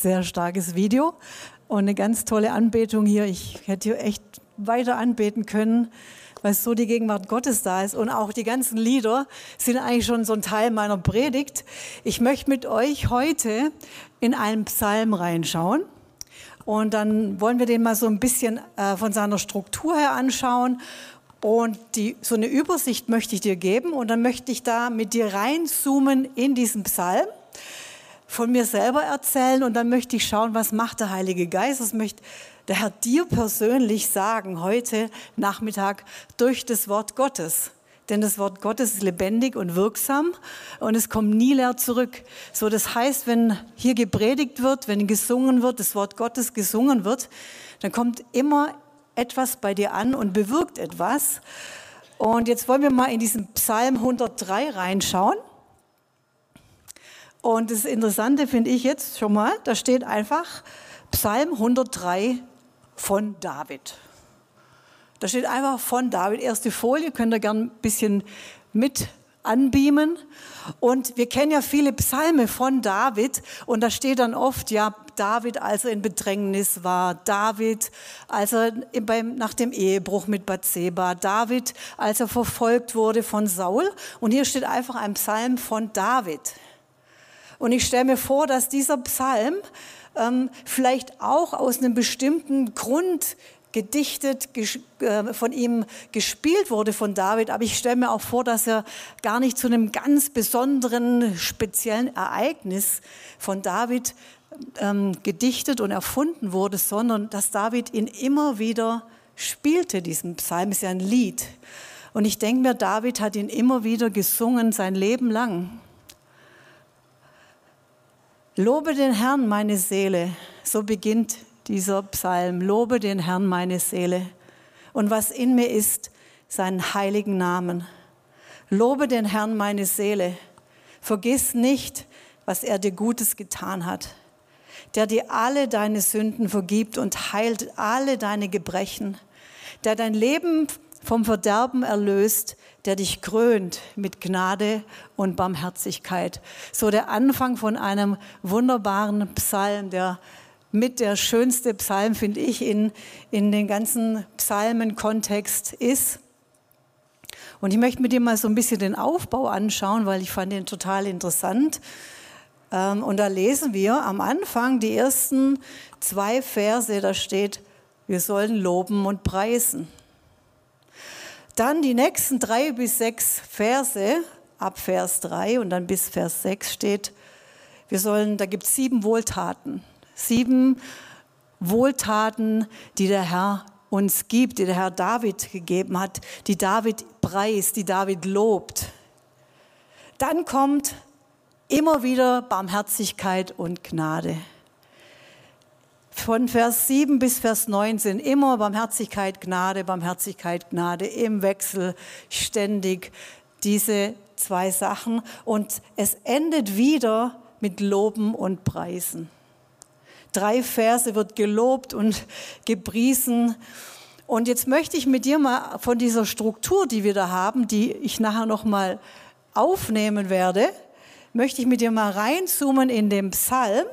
sehr starkes Video und eine ganz tolle Anbetung hier. Ich hätte hier echt weiter anbeten können, weil so die Gegenwart Gottes da ist. Und auch die ganzen Lieder sind eigentlich schon so ein Teil meiner Predigt. Ich möchte mit euch heute in einen Psalm reinschauen. Und dann wollen wir den mal so ein bisschen äh, von seiner Struktur her anschauen. Und die, so eine Übersicht möchte ich dir geben. Und dann möchte ich da mit dir reinzoomen in diesen Psalm von mir selber erzählen und dann möchte ich schauen, was macht der Heilige Geist, was möchte der Herr dir persönlich sagen heute Nachmittag durch das Wort Gottes. Denn das Wort Gottes ist lebendig und wirksam und es kommt nie leer zurück. So, das heißt, wenn hier gepredigt wird, wenn gesungen wird, das Wort Gottes gesungen wird, dann kommt immer etwas bei dir an und bewirkt etwas. Und jetzt wollen wir mal in diesen Psalm 103 reinschauen. Und das Interessante finde ich jetzt schon mal, da steht einfach Psalm 103 von David. Da steht einfach von David. Erste Folie, könnt ihr gerne ein bisschen mit anbeamen. Und wir kennen ja viele Psalme von David und da steht dann oft, ja, David, als er in Bedrängnis war, David, als er beim, nach dem Ehebruch mit Bathseba, David, als er verfolgt wurde von Saul. Und hier steht einfach ein Psalm von David. Und ich stelle mir vor, dass dieser Psalm ähm, vielleicht auch aus einem bestimmten Grund gedichtet, äh, von ihm gespielt wurde von David, aber ich stelle mir auch vor, dass er gar nicht zu einem ganz besonderen, speziellen Ereignis von David ähm, gedichtet und erfunden wurde, sondern dass David ihn immer wieder spielte, diesen Psalm ist ja ein Lied. Und ich denke mir, David hat ihn immer wieder gesungen, sein Leben lang. Lobe den Herrn, meine Seele. So beginnt dieser Psalm. Lobe den Herrn, meine Seele. Und was in mir ist, seinen heiligen Namen. Lobe den Herrn, meine Seele. Vergiss nicht, was er dir Gutes getan hat. Der dir alle deine Sünden vergibt und heilt alle deine Gebrechen. Der dein Leben vom Verderben erlöst, der dich krönt mit Gnade und Barmherzigkeit. So der Anfang von einem wunderbaren Psalm, der mit der schönste Psalm, finde ich, in, in den ganzen Psalmenkontext ist. Und ich möchte mit dir mal so ein bisschen den Aufbau anschauen, weil ich fand den total interessant. Ähm, und da lesen wir am Anfang die ersten zwei Verse, da steht, wir sollen loben und preisen. Dann die nächsten drei bis sechs Verse, ab Vers 3 und dann bis Vers 6 steht, wir sollen, da gibt es sieben Wohltaten. Sieben Wohltaten, die der Herr uns gibt, die der Herr David gegeben hat, die David preist, die David lobt. Dann kommt immer wieder Barmherzigkeit und Gnade von Vers 7 bis Vers 9 sind immer Barmherzigkeit, Gnade, Barmherzigkeit, Gnade im Wechsel ständig diese zwei Sachen und es endet wieder mit Loben und Preisen. Drei Verse wird gelobt und gepriesen. Und jetzt möchte ich mit dir mal von dieser Struktur, die wir da haben, die ich nachher noch mal aufnehmen werde, möchte ich mit dir mal reinzoomen in den Psalm.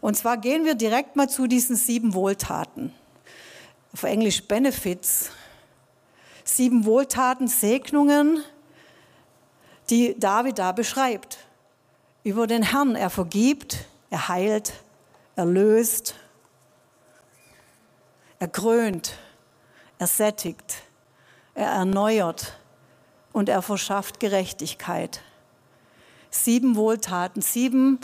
Und zwar gehen wir direkt mal zu diesen sieben Wohltaten. Auf Englisch Benefits. Sieben Wohltaten, Segnungen, die David da beschreibt. Über den Herrn. Er vergibt, er heilt, er löst, er krönt, er sättigt, er erneuert und er verschafft Gerechtigkeit sieben Wohltaten, sieben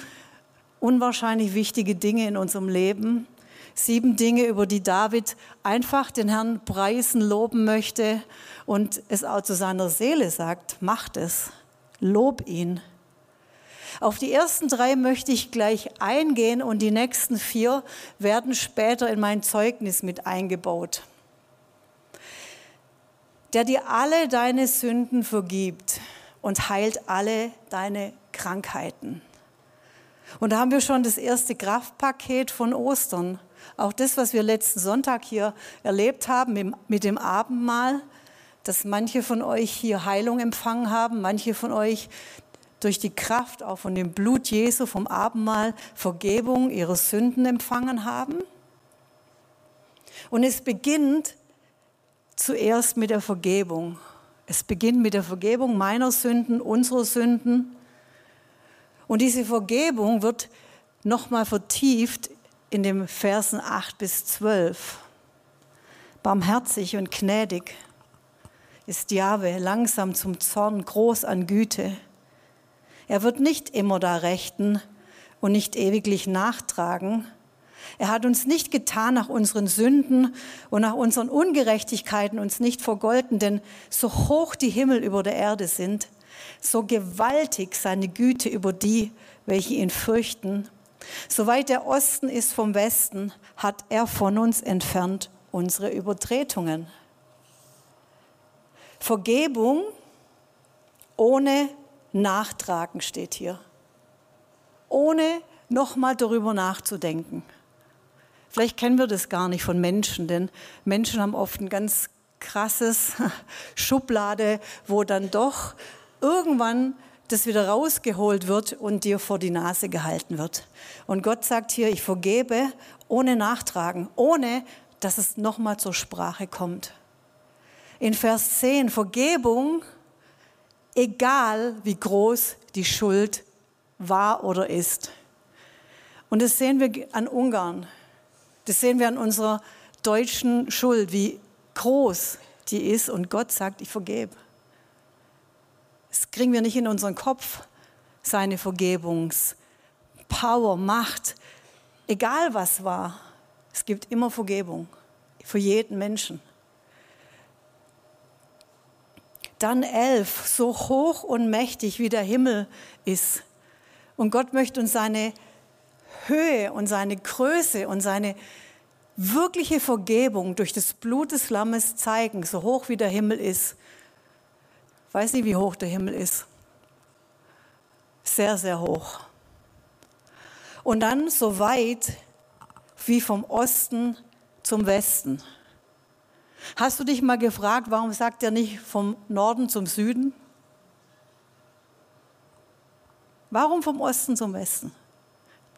unwahrscheinlich wichtige Dinge in unserem Leben, sieben Dinge, über die David einfach den Herrn preisen, loben möchte und es auch zu seiner Seele sagt, macht es, lob ihn. Auf die ersten drei möchte ich gleich eingehen und die nächsten vier werden später in mein Zeugnis mit eingebaut. Der dir alle deine Sünden vergibt und heilt alle deine Krankheiten. Und da haben wir schon das erste Kraftpaket von Ostern. Auch das, was wir letzten Sonntag hier erlebt haben mit dem Abendmahl, dass manche von euch hier Heilung empfangen haben, manche von euch durch die Kraft auch von dem Blut Jesu vom Abendmahl Vergebung ihrer Sünden empfangen haben. Und es beginnt zuerst mit der Vergebung. Es beginnt mit der Vergebung meiner Sünden, unserer Sünden. Und diese Vergebung wird nochmal vertieft in den Versen 8 bis 12. Barmherzig und gnädig ist Jahwe, langsam zum Zorn, groß an Güte. Er wird nicht immer da rechten und nicht ewiglich nachtragen. Er hat uns nicht getan nach unseren Sünden und nach unseren Ungerechtigkeiten uns nicht vergolten, denn so hoch die Himmel über der Erde sind, so gewaltig seine Güte über die, welche ihn fürchten. Soweit der Osten ist vom Westen, hat er von uns entfernt unsere Übertretungen. Vergebung ohne Nachtragen steht hier. Ohne nochmal darüber nachzudenken. Vielleicht kennen wir das gar nicht von Menschen, denn Menschen haben oft ein ganz krasses Schublade, wo dann doch irgendwann das wieder rausgeholt wird und dir vor die Nase gehalten wird. Und Gott sagt hier, ich vergebe ohne Nachtragen, ohne dass es nochmal zur Sprache kommt. In Vers 10, Vergebung, egal wie groß die Schuld war oder ist. Und das sehen wir an Ungarn. Das sehen wir an unserer deutschen Schuld, wie groß die ist. Und Gott sagt, ich vergebe. Das kriegen wir nicht in unseren Kopf, seine Vergebungspower, Macht. Egal was war, es gibt immer Vergebung für jeden Menschen. Dann elf, so hoch und mächtig wie der Himmel ist. Und Gott möchte uns seine Höhe und seine Größe und seine wirkliche Vergebung durch das Blut des Lammes zeigen, so hoch wie der Himmel ist. Ich weiß nicht, wie hoch der Himmel ist. Sehr, sehr hoch. Und dann so weit wie vom Osten zum Westen. Hast du dich mal gefragt, warum sagt er nicht vom Norden zum Süden? Warum vom Osten zum Westen?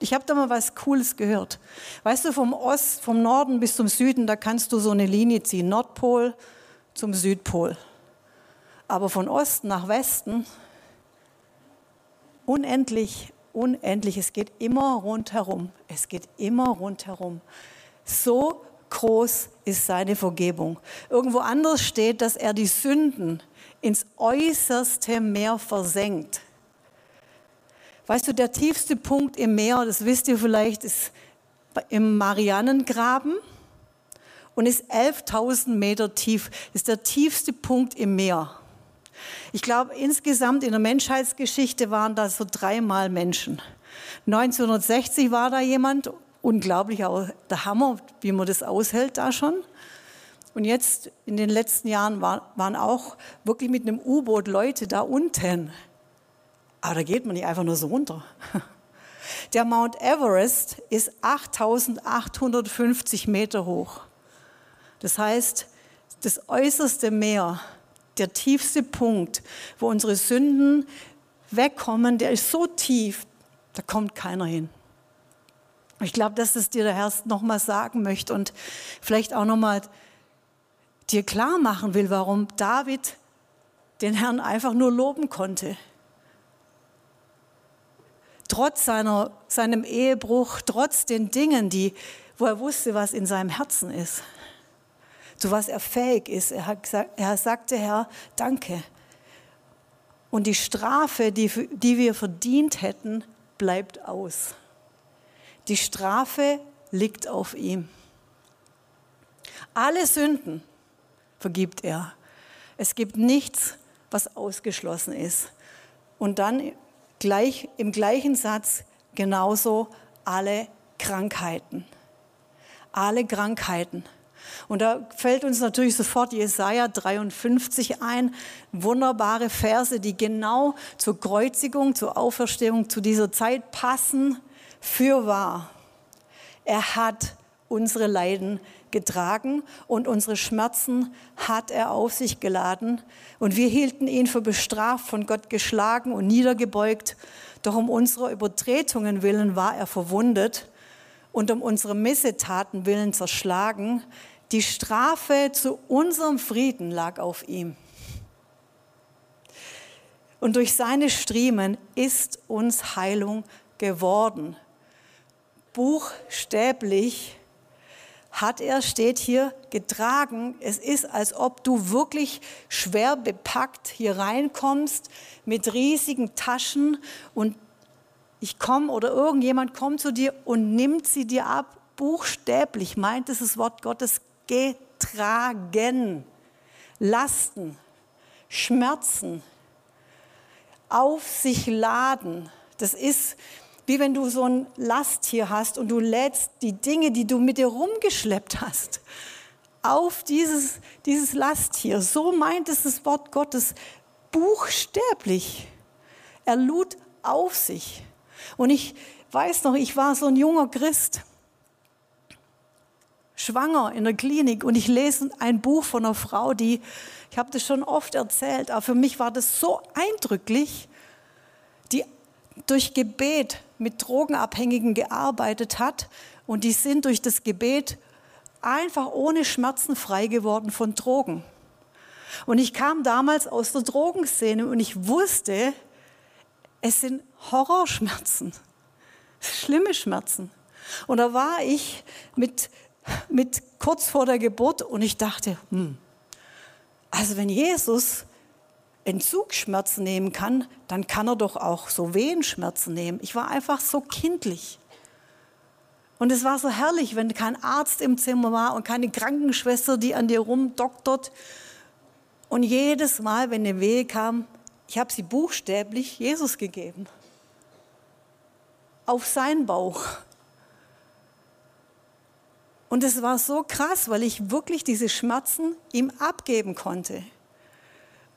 Ich habe da mal was Cooles gehört. Weißt du, vom Ost, vom Norden bis zum Süden, da kannst du so eine Linie ziehen, Nordpol zum Südpol. Aber von Osten nach Westen, unendlich, unendlich, es geht immer rundherum. Es geht immer rundherum. So groß ist seine Vergebung. Irgendwo anders steht, dass er die Sünden ins äußerste Meer versenkt. Weißt du, der tiefste Punkt im Meer, das wisst ihr vielleicht, ist im Marianengraben und ist 11.000 Meter tief. Ist der tiefste Punkt im Meer. Ich glaube, insgesamt in der Menschheitsgeschichte waren da so dreimal Menschen. 1960 war da jemand, unglaublich, der Hammer, wie man das aushält da schon. Und jetzt in den letzten Jahren waren auch wirklich mit einem U-Boot Leute da unten. Aber da geht man nicht einfach nur so runter. Der Mount Everest ist 8850 Meter hoch. Das heißt, das äußerste Meer, der tiefste Punkt, wo unsere Sünden wegkommen, der ist so tief, da kommt keiner hin. Ich glaube, dass es dir der Herr nochmal sagen möchte und vielleicht auch nochmal dir klar machen will, warum David den Herrn einfach nur loben konnte trotz seiner, seinem Ehebruch, trotz den Dingen, die, wo er wusste, was in seinem Herzen ist, zu was er fähig ist. Er, hat gesagt, er sagte, Herr, danke. Und die Strafe, die, die wir verdient hätten, bleibt aus. Die Strafe liegt auf ihm. Alle Sünden vergibt er. Es gibt nichts, was ausgeschlossen ist. Und dann gleich, im gleichen Satz genauso alle Krankheiten. Alle Krankheiten. Und da fällt uns natürlich sofort Jesaja 53 ein, wunderbare Verse, die genau zur Kreuzigung, zur Auferstehung zu dieser Zeit passen. Für wahr. Er hat unsere Leiden getragen und unsere Schmerzen hat er auf sich geladen. Und wir hielten ihn für bestraft, von Gott geschlagen und niedergebeugt. Doch um unserer Übertretungen willen war er verwundet und um unsere Missetaten willen zerschlagen. Die Strafe zu unserem Frieden lag auf ihm. Und durch seine Striemen ist uns Heilung geworden. Buchstäblich hat er, steht hier, getragen. Es ist, als ob du wirklich schwer bepackt hier reinkommst mit riesigen Taschen und ich komme oder irgendjemand kommt zu dir und nimmt sie dir ab. Buchstäblich meint es das Wort Gottes getragen. Lasten, Schmerzen, auf sich laden. Das ist wie wenn du so ein Lasttier hast und du lädst die Dinge, die du mit dir rumgeschleppt hast, auf dieses, dieses Lasttier. So meint es das Wort Gottes buchstäblich. Er lud auf sich. Und ich weiß noch, ich war so ein junger Christ, schwanger in der Klinik und ich lese ein Buch von einer Frau, die, ich habe das schon oft erzählt, aber für mich war das so eindrücklich, durch Gebet mit Drogenabhängigen gearbeitet hat und die sind durch das Gebet einfach ohne Schmerzen frei geworden von Drogen. Und ich kam damals aus der Drogenszene und ich wusste, es sind Horrorschmerzen, schlimme Schmerzen. Und da war ich mit, mit kurz vor der Geburt und ich dachte, hm, also wenn Jesus Entzugsschmerzen nehmen kann, dann kann er doch auch so Wehenschmerzen nehmen. Ich war einfach so kindlich. Und es war so herrlich, wenn kein Arzt im Zimmer war und keine Krankenschwester, die an dir rumdoktert. Und jedes Mal, wenn eine Wehe kam, ich habe sie buchstäblich Jesus gegeben. Auf seinen Bauch. Und es war so krass, weil ich wirklich diese Schmerzen ihm abgeben konnte.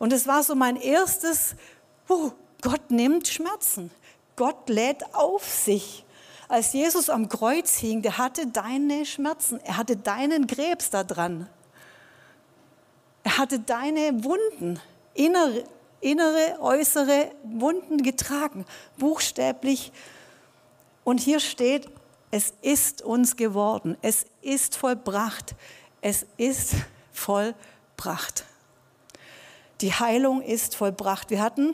Und es war so mein erstes, oh, Gott nimmt Schmerzen. Gott lädt auf sich. Als Jesus am Kreuz hing, der hatte deine Schmerzen. Er hatte deinen Krebs da dran. Er hatte deine Wunden, innere, innere, äußere Wunden getragen, buchstäblich. Und hier steht, es ist uns geworden, es ist vollbracht, es ist vollbracht. Die Heilung ist vollbracht. Wir hatten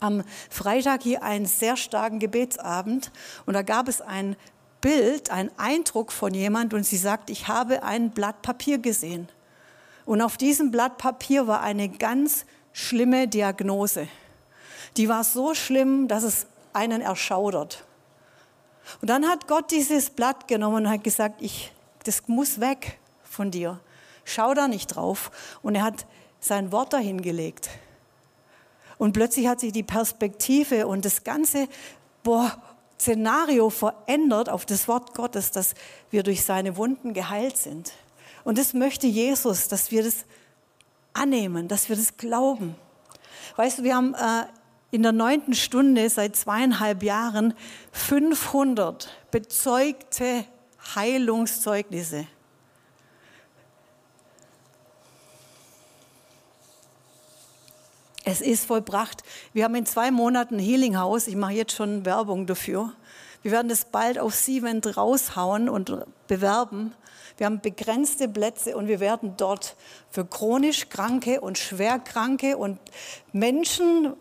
am Freitag hier einen sehr starken Gebetsabend und da gab es ein Bild, einen Eindruck von jemand und sie sagt, ich habe ein Blatt Papier gesehen. Und auf diesem Blatt Papier war eine ganz schlimme Diagnose. Die war so schlimm, dass es einen erschaudert. Und dann hat Gott dieses Blatt genommen und hat gesagt, ich, das muss weg von dir. Schau da nicht drauf. Und er hat sein Wort dahingelegt. Und plötzlich hat sich die Perspektive und das ganze boah, Szenario verändert auf das Wort Gottes, dass wir durch seine Wunden geheilt sind. Und das möchte Jesus, dass wir das annehmen, dass wir das glauben. Weißt du, wir haben äh, in der neunten Stunde seit zweieinhalb Jahren 500 bezeugte Heilungszeugnisse. Es ist vollbracht. Wir haben in zwei Monaten Healing House. Ich mache jetzt schon Werbung dafür. Wir werden das bald auf Sievent raushauen und bewerben. Wir haben begrenzte Plätze und wir werden dort für chronisch Kranke und Schwerkranke und Menschen,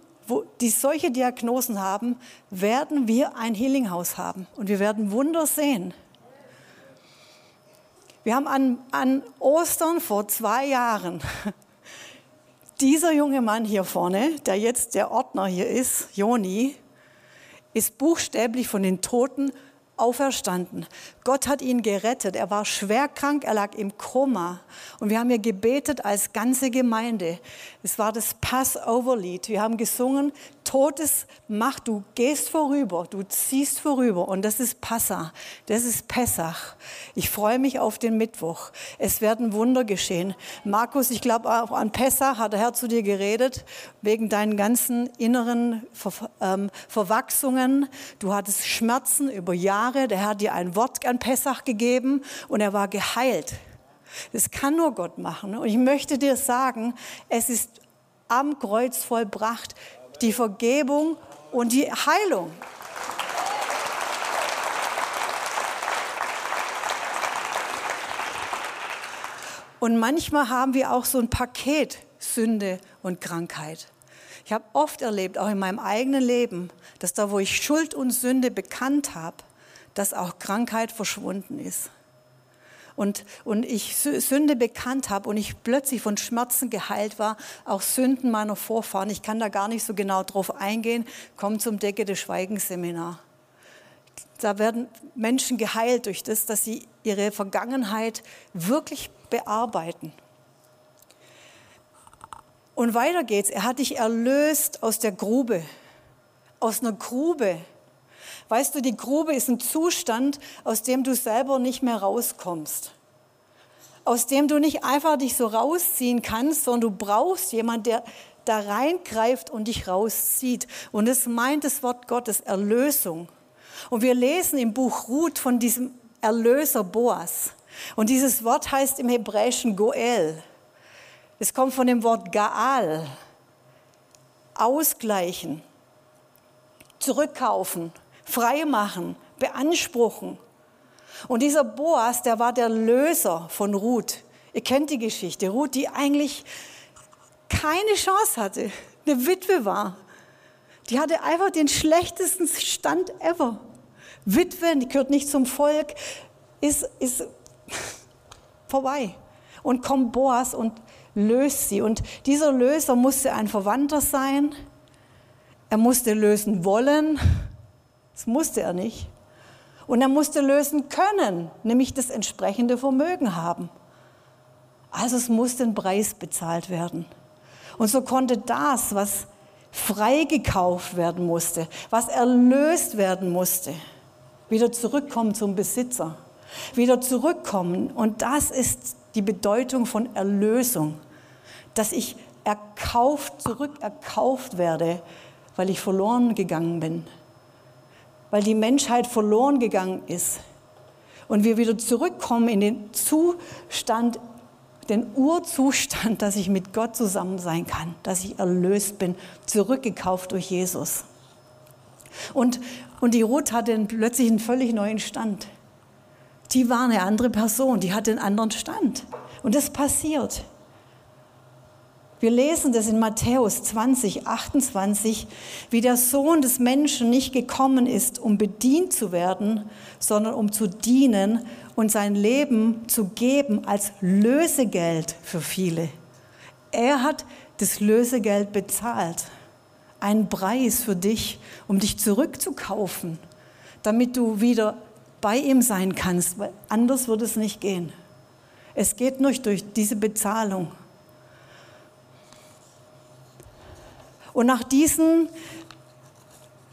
die solche Diagnosen haben, werden wir ein Healing House haben und wir werden Wunder sehen. Wir haben an, an Ostern vor zwei Jahren dieser junge Mann hier vorne, der jetzt der Ordner hier ist, Joni, ist buchstäblich von den Toten auferstanden. Gott hat ihn gerettet. Er war schwer krank, er lag im Koma. Und wir haben hier gebetet als ganze Gemeinde. Es war das Passover-Lied. Wir haben gesungen, Todes macht, du gehst vorüber, du ziehst vorüber und das ist Passa, das ist Pessach. Ich freue mich auf den Mittwoch. Es werden Wunder geschehen. Markus, ich glaube auch an Pessach hat der Herr zu dir geredet, wegen deinen ganzen inneren Ver ähm, Verwachsungen. Du hattest Schmerzen über Jahre, der Herr hat dir ein Wort an Pessach gegeben und er war geheilt. Das kann nur Gott machen. Und ich möchte dir sagen, es ist am Kreuz vollbracht, die Vergebung und die Heilung. Und manchmal haben wir auch so ein Paket Sünde und Krankheit. Ich habe oft erlebt, auch in meinem eigenen Leben, dass da, wo ich Schuld und Sünde bekannt habe, dass auch Krankheit verschwunden ist und, und ich Sünde bekannt habe und ich plötzlich von Schmerzen geheilt war, auch Sünden meiner Vorfahren. Ich kann da gar nicht so genau drauf eingehen. Komm zum Decke des Schweigenseminar. Da werden Menschen geheilt durch das, dass sie ihre Vergangenheit wirklich bearbeiten. Und weiter geht's. Er hat dich erlöst aus der Grube, aus einer Grube. Weißt du, die Grube ist ein Zustand, aus dem du selber nicht mehr rauskommst. Aus dem du nicht einfach dich so rausziehen kannst, sondern du brauchst jemanden, der da reingreift und dich rauszieht. Und es meint das Wort Gottes Erlösung. Und wir lesen im Buch Ruth von diesem Erlöser Boas. Und dieses Wort heißt im Hebräischen Goel. Es kommt von dem Wort Gaal. Ausgleichen, zurückkaufen, freimachen, beanspruchen. Und dieser Boas, der war der Löser von Ruth. Ihr kennt die Geschichte. Ruth, die eigentlich keine Chance hatte, eine Witwe war. Die hatte einfach den schlechtesten Stand ever. Witwe, die gehört nicht zum Volk, ist, ist vorbei. Und kommt Boas und löst sie. Und dieser Löser musste ein Verwandter sein. Er musste lösen wollen. Das musste er nicht. Und er musste lösen können, nämlich das entsprechende Vermögen haben. Also es musste ein Preis bezahlt werden. Und so konnte das, was freigekauft werden musste, was erlöst werden musste, wieder zurückkommen zum Besitzer, wieder zurückkommen. Und das ist die Bedeutung von Erlösung, dass ich erkauft, zurückerkauft werde, weil ich verloren gegangen bin weil die Menschheit verloren gegangen ist und wir wieder zurückkommen in den Zustand, den Urzustand, dass ich mit Gott zusammen sein kann, dass ich erlöst bin, zurückgekauft durch Jesus. Und, und die Ruth hatte plötzlich einen völlig neuen Stand. Die war eine andere Person, die hatte einen anderen Stand. Und das passiert. Wir lesen das in Matthäus 20, 28, wie der Sohn des Menschen nicht gekommen ist, um bedient zu werden, sondern um zu dienen und sein Leben zu geben als Lösegeld für viele. Er hat das Lösegeld bezahlt, einen Preis für dich, um dich zurückzukaufen, damit du wieder bei ihm sein kannst, weil anders wird es nicht gehen. Es geht nur durch diese Bezahlung. Und nach diesen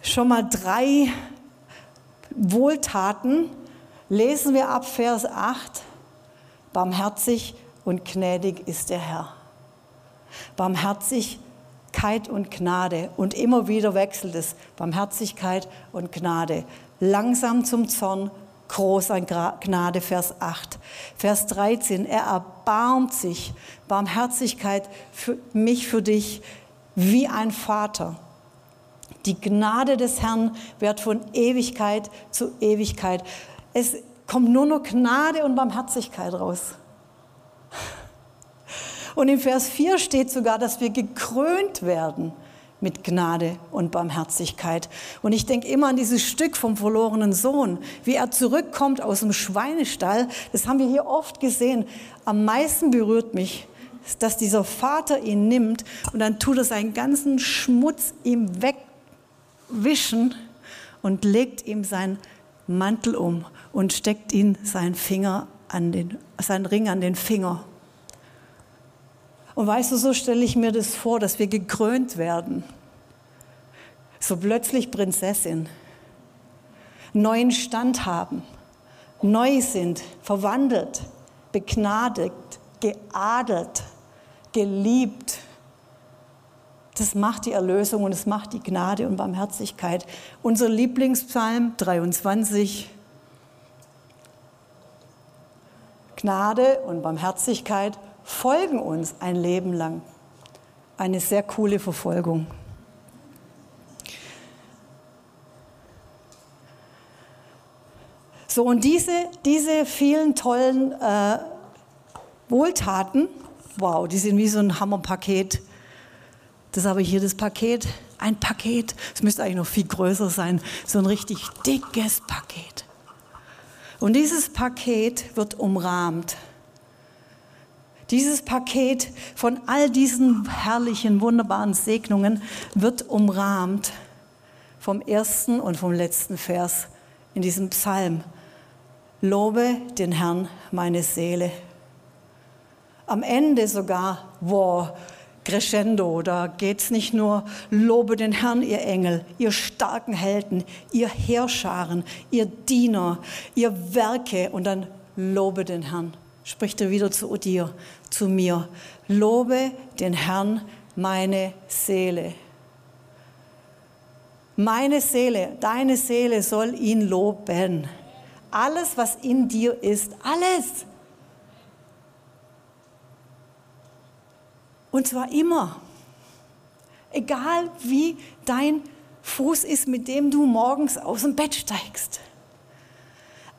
schon mal drei Wohltaten lesen wir ab Vers 8, barmherzig und gnädig ist der Herr. Barmherzigkeit und Gnade. Und immer wieder wechselt es. Barmherzigkeit und Gnade. Langsam zum Zorn, groß an Gnade, Vers 8. Vers 13, er erbarmt sich. Barmherzigkeit für mich, für dich wie ein Vater. Die Gnade des Herrn wird von Ewigkeit zu Ewigkeit. Es kommt nur noch Gnade und Barmherzigkeit raus. Und im Vers 4 steht sogar, dass wir gekrönt werden mit Gnade und Barmherzigkeit. Und ich denke immer an dieses Stück vom verlorenen Sohn, wie er zurückkommt aus dem Schweinestall. Das haben wir hier oft gesehen. Am meisten berührt mich, dass dieser Vater ihn nimmt und dann tut er seinen ganzen Schmutz ihm wegwischen und legt ihm seinen Mantel um und steckt ihn seinen Finger an den, seinen Ring an den Finger. Und weißt du, so stelle ich mir das vor, dass wir gekrönt werden. so plötzlich Prinzessin, neuen Stand haben, neu sind, verwandelt, begnadigt, geadelt, geliebt. Das macht die Erlösung und es macht die Gnade und Barmherzigkeit. Unser Lieblingspsalm 23. Gnade und Barmherzigkeit folgen uns ein Leben lang. Eine sehr coole Verfolgung. So, und diese, diese vielen tollen äh, Wohltaten, wow, die sind wie so ein Hammerpaket. Das habe ich hier das Paket, ein Paket, es müsste eigentlich noch viel größer sein, so ein richtig dickes Paket. Und dieses Paket wird umrahmt. Dieses Paket von all diesen herrlichen, wunderbaren Segnungen wird umrahmt vom ersten und vom letzten Vers in diesem Psalm. Lobe den Herrn, meine Seele. Am Ende sogar, wow, crescendo, da geht es nicht nur, lobe den Herrn, ihr Engel, ihr starken Helden, ihr Heerscharen, ihr Diener, ihr Werke und dann lobe den Herrn. Spricht er wieder zu dir, zu mir. Lobe den Herrn, meine Seele. Meine Seele, deine Seele soll ihn loben alles, was in dir ist, alles. Und zwar immer. Egal wie dein Fuß ist, mit dem du morgens aus dem Bett steigst.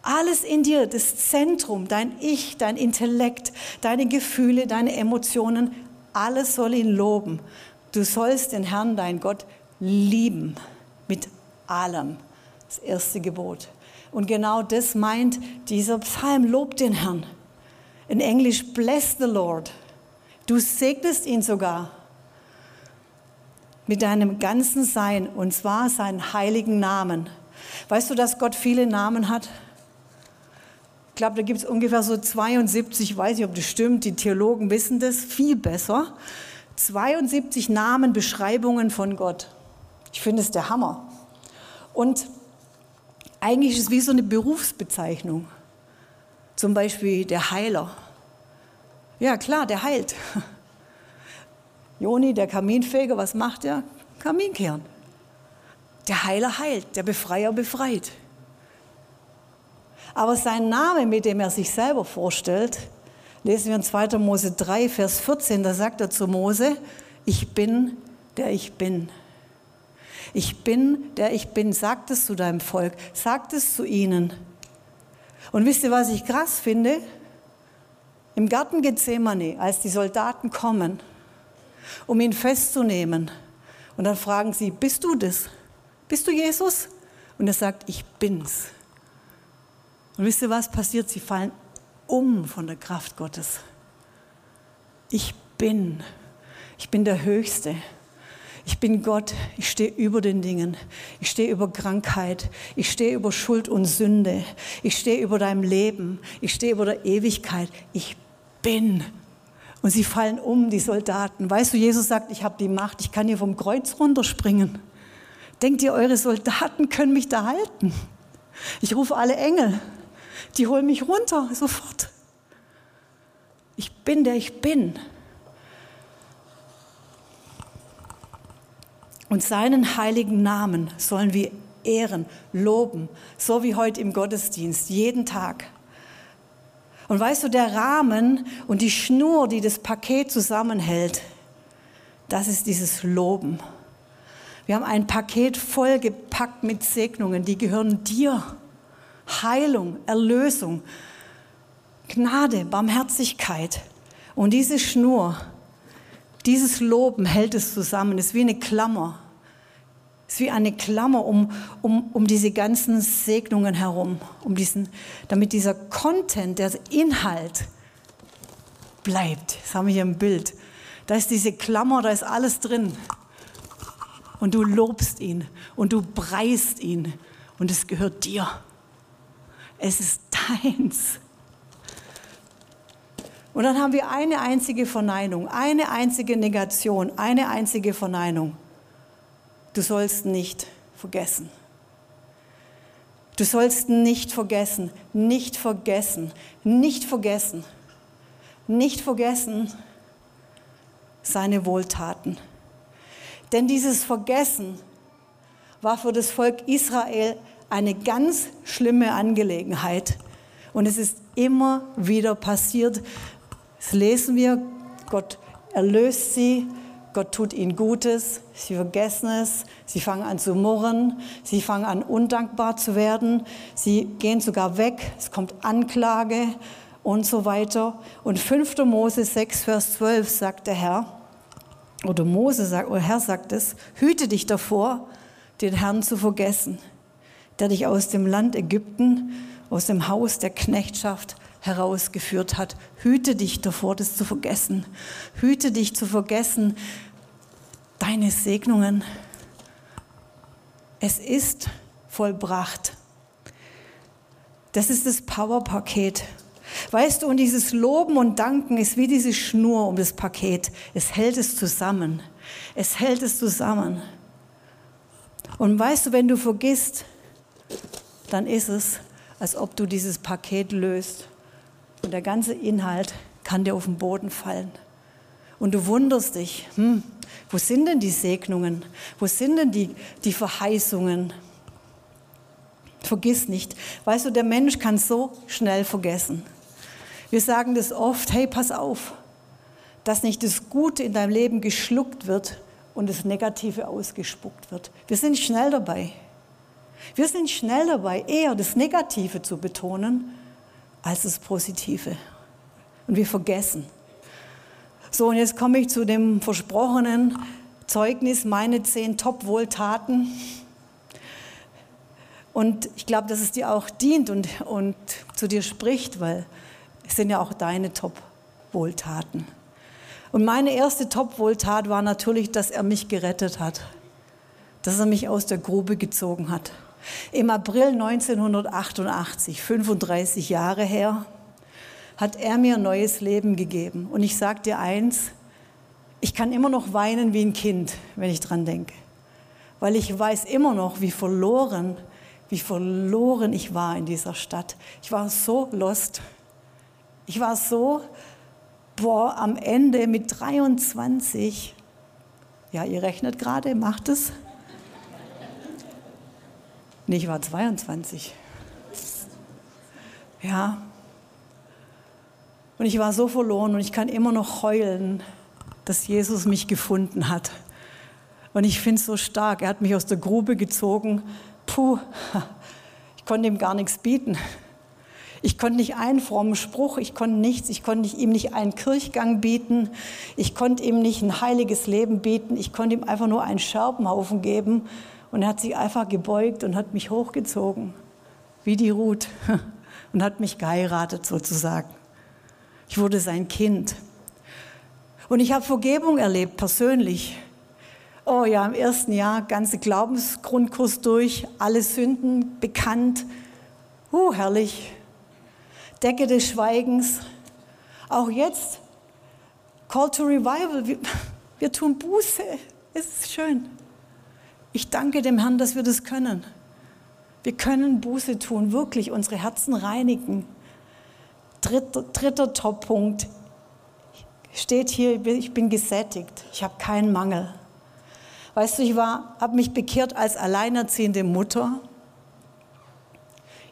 Alles in dir, das Zentrum, dein Ich, dein Intellekt, deine Gefühle, deine Emotionen, alles soll ihn loben. Du sollst den Herrn, dein Gott, lieben mit allem. Das erste Gebot. Und genau das meint dieser Psalm. Lob den Herrn. In Englisch, bless the Lord. Du segnest ihn sogar mit deinem ganzen Sein und zwar seinen heiligen Namen. Weißt du, dass Gott viele Namen hat? Ich glaube, da gibt es ungefähr so 72, ich weiß nicht, ob das stimmt, die Theologen wissen das viel besser. 72 Namen, Beschreibungen von Gott. Ich finde es der Hammer. Und eigentlich ist es wie so eine Berufsbezeichnung. Zum Beispiel der Heiler. Ja, klar, der heilt. Joni, der Kaminfeger, was macht er? Kaminkehren. Der Heiler heilt, der Befreier befreit. Aber sein Name, mit dem er sich selber vorstellt, lesen wir in 2. Mose 3, Vers 14, da sagt er zu Mose, ich bin, der ich bin. Ich bin, der ich bin. Sag es zu deinem Volk. Sag es zu ihnen. Und wisst ihr, was ich krass finde? Im Garten Gethsemane, als die Soldaten kommen, um ihn festzunehmen, und dann fragen sie, bist du das? Bist du Jesus? Und er sagt, ich bin's. Und wisst ihr, was passiert? Sie fallen um von der Kraft Gottes. Ich bin. Ich bin der Höchste. Ich bin Gott, ich stehe über den Dingen. Ich stehe über Krankheit. Ich stehe über Schuld und Sünde. Ich stehe über deinem Leben. Ich stehe über der Ewigkeit. Ich bin. Und sie fallen um, die Soldaten. Weißt du, Jesus sagt, ich habe die Macht, ich kann hier vom Kreuz runterspringen. Denkt ihr, eure Soldaten können mich da halten? Ich rufe alle Engel. Die holen mich runter, sofort. Ich bin der ich bin. Und seinen heiligen Namen sollen wir ehren, loben, so wie heute im Gottesdienst, jeden Tag. Und weißt du, der Rahmen und die Schnur, die das Paket zusammenhält, das ist dieses Loben. Wir haben ein Paket vollgepackt mit Segnungen, die gehören dir. Heilung, Erlösung, Gnade, Barmherzigkeit. Und diese Schnur, dieses Loben hält es zusammen, ist wie eine Klammer. Ist wie eine Klammer um, um, um diese ganzen Segnungen herum, um diesen, damit dieser Content, der Inhalt bleibt. Das haben wir hier im Bild. Da ist diese Klammer, da ist alles drin. Und du lobst ihn und du preist ihn und es gehört dir. Es ist deins. Und dann haben wir eine einzige Verneinung, eine einzige Negation, eine einzige Verneinung. Du sollst nicht vergessen. Du sollst nicht vergessen, nicht vergessen, nicht vergessen, nicht vergessen seine Wohltaten. Denn dieses Vergessen war für das Volk Israel eine ganz schlimme Angelegenheit. Und es ist immer wieder passiert. Das lesen wir, Gott erlöst sie, Gott tut ihnen Gutes, sie vergessen es, sie fangen an zu murren, sie fangen an undankbar zu werden, sie gehen sogar weg, es kommt Anklage und so weiter. Und 5. Mose 6, Vers 12 sagt der Herr, oder Mose sagt, oder Herr sagt es, hüte dich davor, den Herrn zu vergessen, der dich aus dem Land Ägypten, aus dem Haus der Knechtschaft herausgeführt hat. Hüte dich davor, das zu vergessen. Hüte dich zu vergessen, deine Segnungen. Es ist vollbracht. Das ist das Powerpaket. Weißt du, und dieses Loben und Danken ist wie diese Schnur um das Paket. Es hält es zusammen. Es hält es zusammen. Und weißt du, wenn du vergisst, dann ist es, als ob du dieses Paket löst und der ganze Inhalt kann dir auf den Boden fallen. Und du wunderst dich, hm, wo sind denn die Segnungen? Wo sind denn die, die Verheißungen? Vergiss nicht. Weißt du, der Mensch kann so schnell vergessen. Wir sagen das oft, hey, pass auf, dass nicht das Gute in deinem Leben geschluckt wird und das Negative ausgespuckt wird. Wir sind schnell dabei. Wir sind schnell dabei, eher das Negative zu betonen als das Positive. Und wir vergessen. So, und jetzt komme ich zu dem versprochenen Zeugnis, meine zehn Top-Wohltaten. Und ich glaube, dass es dir auch dient und, und zu dir spricht, weil es sind ja auch deine Top-Wohltaten. Und meine erste Top-Wohltat war natürlich, dass er mich gerettet hat, dass er mich aus der Grube gezogen hat. Im April 1988, 35 Jahre her, hat er mir ein neues Leben gegeben. Und ich sage dir eins, ich kann immer noch weinen wie ein Kind, wenn ich dran denke. Weil ich weiß immer noch, wie verloren, wie verloren ich war in dieser Stadt. Ich war so lost. Ich war so, boah, am Ende mit 23. Ja, ihr rechnet gerade, macht es. Nee, ich war 22. Ja, und ich war so verloren und ich kann immer noch heulen, dass Jesus mich gefunden hat. Und ich finde es so stark. Er hat mich aus der Grube gezogen. Puh, ich konnte ihm gar nichts bieten. Ich konnte nicht einen frommen Spruch, ich konnte nichts, ich konnte ihm nicht einen Kirchgang bieten, ich konnte ihm nicht ein heiliges Leben bieten, ich konnte ihm einfach nur einen Scherbenhaufen geben und er hat sich einfach gebeugt und hat mich hochgezogen, wie die Ruth, und hat mich geheiratet sozusagen. Ich wurde sein Kind. Und ich habe Vergebung erlebt, persönlich. Oh ja, im ersten Jahr ganze Glaubensgrundkurs durch, alle Sünden bekannt. Uh, herrlich. Decke des Schweigens. Auch jetzt, Call to Revival. Wir, wir tun Buße. Es ist schön. Ich danke dem Herrn, dass wir das können. Wir können Buße tun, wirklich unsere Herzen reinigen. Dritter, dritter Top-Punkt steht hier, ich bin gesättigt, ich habe keinen Mangel. Weißt du, ich habe mich bekehrt als alleinerziehende Mutter.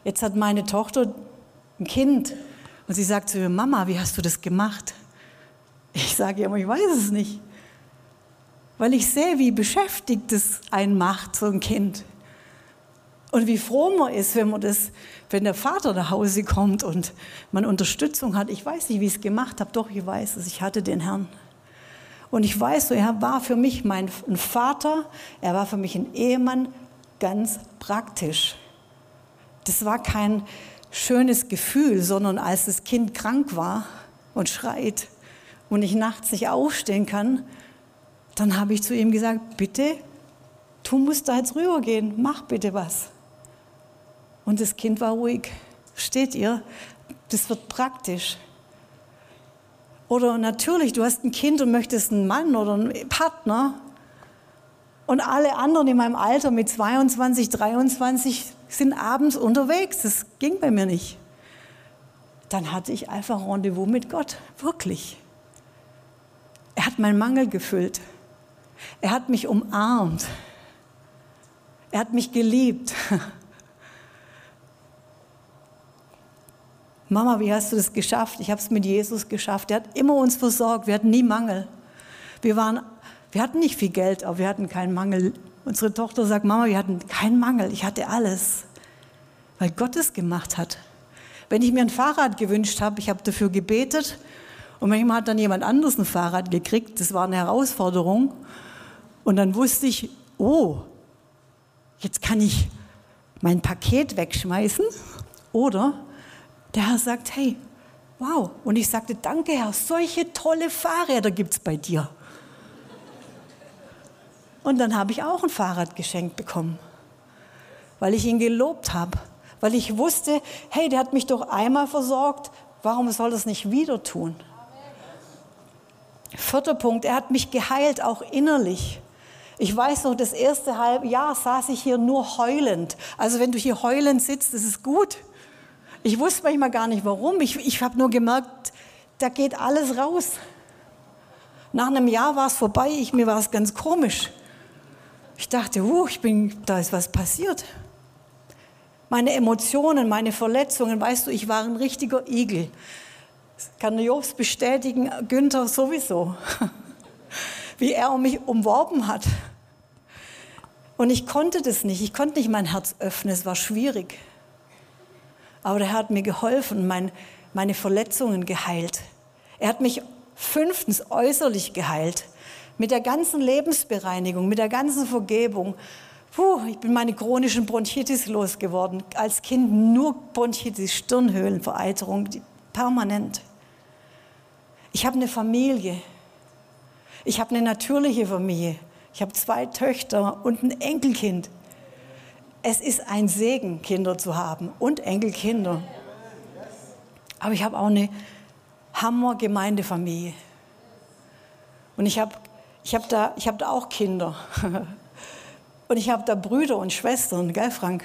Jetzt hat meine Tochter ein Kind und sie sagt zu mir, Mama, wie hast du das gemacht? Ich sage ihr ich weiß es nicht. Weil ich sehe, wie beschäftigt es einen macht, so ein Kind. Und wie froh man ist, wenn man das, wenn der Vater nach Hause kommt und man Unterstützung hat. Ich weiß nicht, wie ich es gemacht habe, doch ich weiß es. Ich hatte den Herrn. Und ich weiß, er war für mich mein Vater, er war für mich ein Ehemann, ganz praktisch. Das war kein schönes Gefühl, sondern als das Kind krank war und schreit und ich nachts nicht aufstehen kann, dann habe ich zu ihm gesagt, bitte, du musst da jetzt rübergehen, mach bitte was. Und das Kind war ruhig. Steht ihr? Das wird praktisch. Oder natürlich, du hast ein Kind und möchtest einen Mann oder einen Partner. Und alle anderen in meinem Alter mit 22, 23 sind abends unterwegs. Das ging bei mir nicht. Dann hatte ich einfach Rendezvous mit Gott, wirklich. Er hat meinen Mangel gefüllt. Er hat mich umarmt. Er hat mich geliebt. Mama, wie hast du das geschafft? Ich habe es mit Jesus geschafft. Er hat immer uns versorgt. Wir hatten nie Mangel. Wir, waren, wir hatten nicht viel Geld, aber wir hatten keinen Mangel. Unsere Tochter sagt, Mama, wir hatten keinen Mangel. Ich hatte alles, weil Gott es gemacht hat. Wenn ich mir ein Fahrrad gewünscht habe, ich habe dafür gebetet und manchmal hat dann jemand anderes ein Fahrrad gekriegt. Das war eine Herausforderung. Und dann wusste ich, oh, jetzt kann ich mein Paket wegschmeißen oder der Herr sagt, hey, wow. Und ich sagte, danke Herr, solche tolle Fahrräder gibt es bei dir. Und dann habe ich auch ein Fahrrad geschenkt bekommen, weil ich ihn gelobt habe, weil ich wusste, hey, der hat mich doch einmal versorgt, warum soll das nicht wieder tun? Vierter Punkt, er hat mich geheilt, auch innerlich. Ich weiß noch, das erste halbe Jahr saß ich hier nur heulend. Also wenn du hier heulend sitzt, das ist gut. Ich wusste manchmal gar nicht warum. Ich, ich habe nur gemerkt, da geht alles raus. Nach einem Jahr war es vorbei, ich, mir war es ganz komisch. Ich dachte, uh, ich bin, da ist was passiert. Meine Emotionen, meine Verletzungen, weißt du, ich war ein richtiger Igel. Das kann Jobs bestätigen, Günther sowieso. Wie er mich umworben hat. Und ich konnte das nicht. Ich konnte nicht mein Herz öffnen. Es war schwierig. Aber der Herr hat mir geholfen, mein, meine Verletzungen geheilt. Er hat mich fünftens äußerlich geheilt. Mit der ganzen Lebensbereinigung, mit der ganzen Vergebung. Puh, ich bin meine chronischen Bronchitis losgeworden. Als Kind nur Bronchitis, Stirnhöhlenvereiterung, permanent. Ich habe eine Familie. Ich habe eine natürliche Familie. Ich habe zwei Töchter und ein Enkelkind. Es ist ein Segen, Kinder zu haben und Enkelkinder. Aber ich habe auch eine Hammer-Gemeindefamilie. Und ich habe ich hab da, hab da auch Kinder. Und ich habe da Brüder und Schwestern, gell, Frank?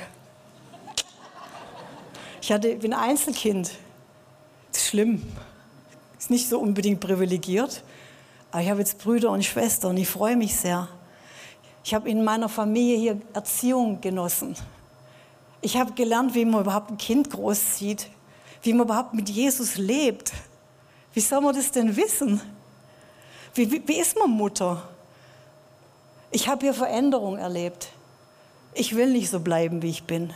Ich hatte, bin Einzelkind. Das ist schlimm. Ist nicht so unbedingt privilegiert. Aber ich habe jetzt Brüder und Schwestern. Ich freue mich sehr. Ich habe in meiner Familie hier Erziehung genossen. Ich habe gelernt, wie man überhaupt ein Kind großzieht, wie man überhaupt mit Jesus lebt. Wie soll man das denn wissen? Wie, wie, wie ist man Mutter? Ich habe hier Veränderung erlebt. Ich will nicht so bleiben, wie ich bin.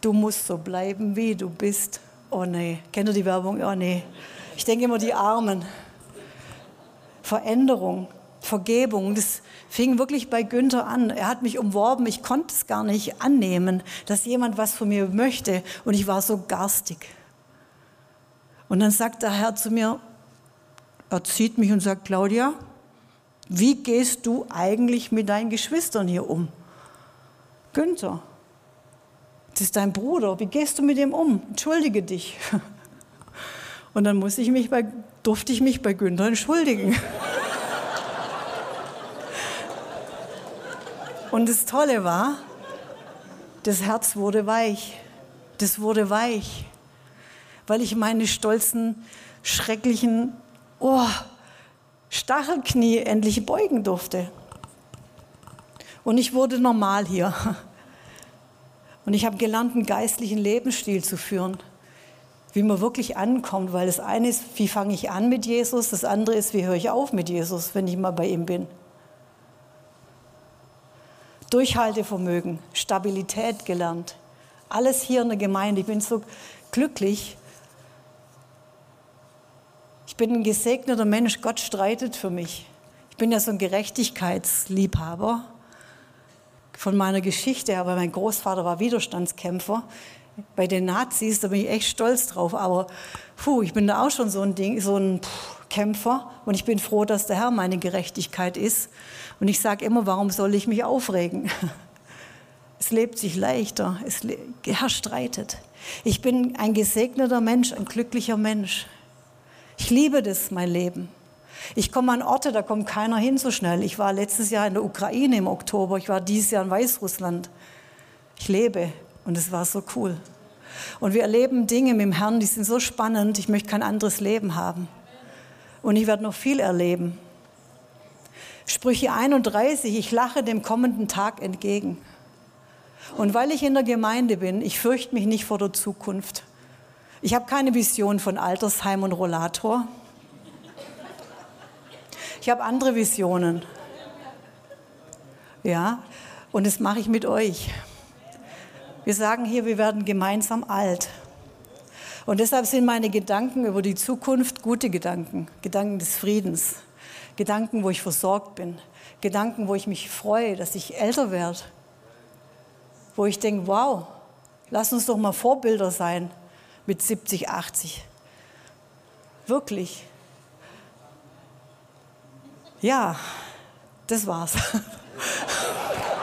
Du musst so bleiben, wie du bist. Oh nee, kennt ihr die Werbung? Oh nee. Ich denke immer die Armen. Veränderung. Vergebung. Das fing wirklich bei Günther an. Er hat mich umworben. Ich konnte es gar nicht annehmen, dass jemand was von mir möchte. Und ich war so garstig. Und dann sagt der Herr zu mir, er zieht mich und sagt, Claudia, wie gehst du eigentlich mit deinen Geschwistern hier um? Günther, das ist dein Bruder, wie gehst du mit ihm um? Entschuldige dich. Und dann muss ich mich bei, durfte ich mich bei Günther entschuldigen. Und das Tolle war, das Herz wurde weich. Das wurde weich, weil ich meine stolzen, schrecklichen oh, Stachelknie endlich beugen durfte. Und ich wurde normal hier. Und ich habe gelernt, einen geistlichen Lebensstil zu führen, wie man wirklich ankommt, weil das eine ist, wie fange ich an mit Jesus, das andere ist, wie höre ich auf mit Jesus, wenn ich mal bei ihm bin. Durchhaltevermögen, Stabilität gelernt. Alles hier in der Gemeinde. Ich bin so glücklich. Ich bin ein gesegneter Mensch. Gott streitet für mich. Ich bin ja so ein Gerechtigkeitsliebhaber von meiner Geschichte, aber mein Großvater war Widerstandskämpfer. Bei den Nazis, da bin ich echt stolz drauf. Aber puh, ich bin da auch schon so ein Ding, so ein Kämpfer. Und ich bin froh, dass der Herr meine Gerechtigkeit ist. Und ich sage immer, warum soll ich mich aufregen? Es lebt sich leichter, es Herr streitet. Ich bin ein gesegneter Mensch, ein glücklicher Mensch. Ich liebe das, mein Leben. Ich komme an Orte, da kommt keiner hin so schnell. Ich war letztes Jahr in der Ukraine im Oktober, ich war dieses Jahr in Weißrussland. Ich lebe und es war so cool. Und wir erleben Dinge mit dem Herrn, die sind so spannend, ich möchte kein anderes Leben haben. Und ich werde noch viel erleben. Sprüche 31, ich lache dem kommenden Tag entgegen. Und weil ich in der Gemeinde bin, ich fürchte mich nicht vor der Zukunft. Ich habe keine Vision von Altersheim und Rollator. Ich habe andere Visionen. Ja, und das mache ich mit euch. Wir sagen hier, wir werden gemeinsam alt. Und deshalb sind meine Gedanken über die Zukunft gute Gedanken, Gedanken des Friedens, Gedanken, wo ich versorgt bin, Gedanken, wo ich mich freue, dass ich älter werde, wo ich denke, wow, lass uns doch mal Vorbilder sein mit 70, 80. Wirklich. Ja, das war's.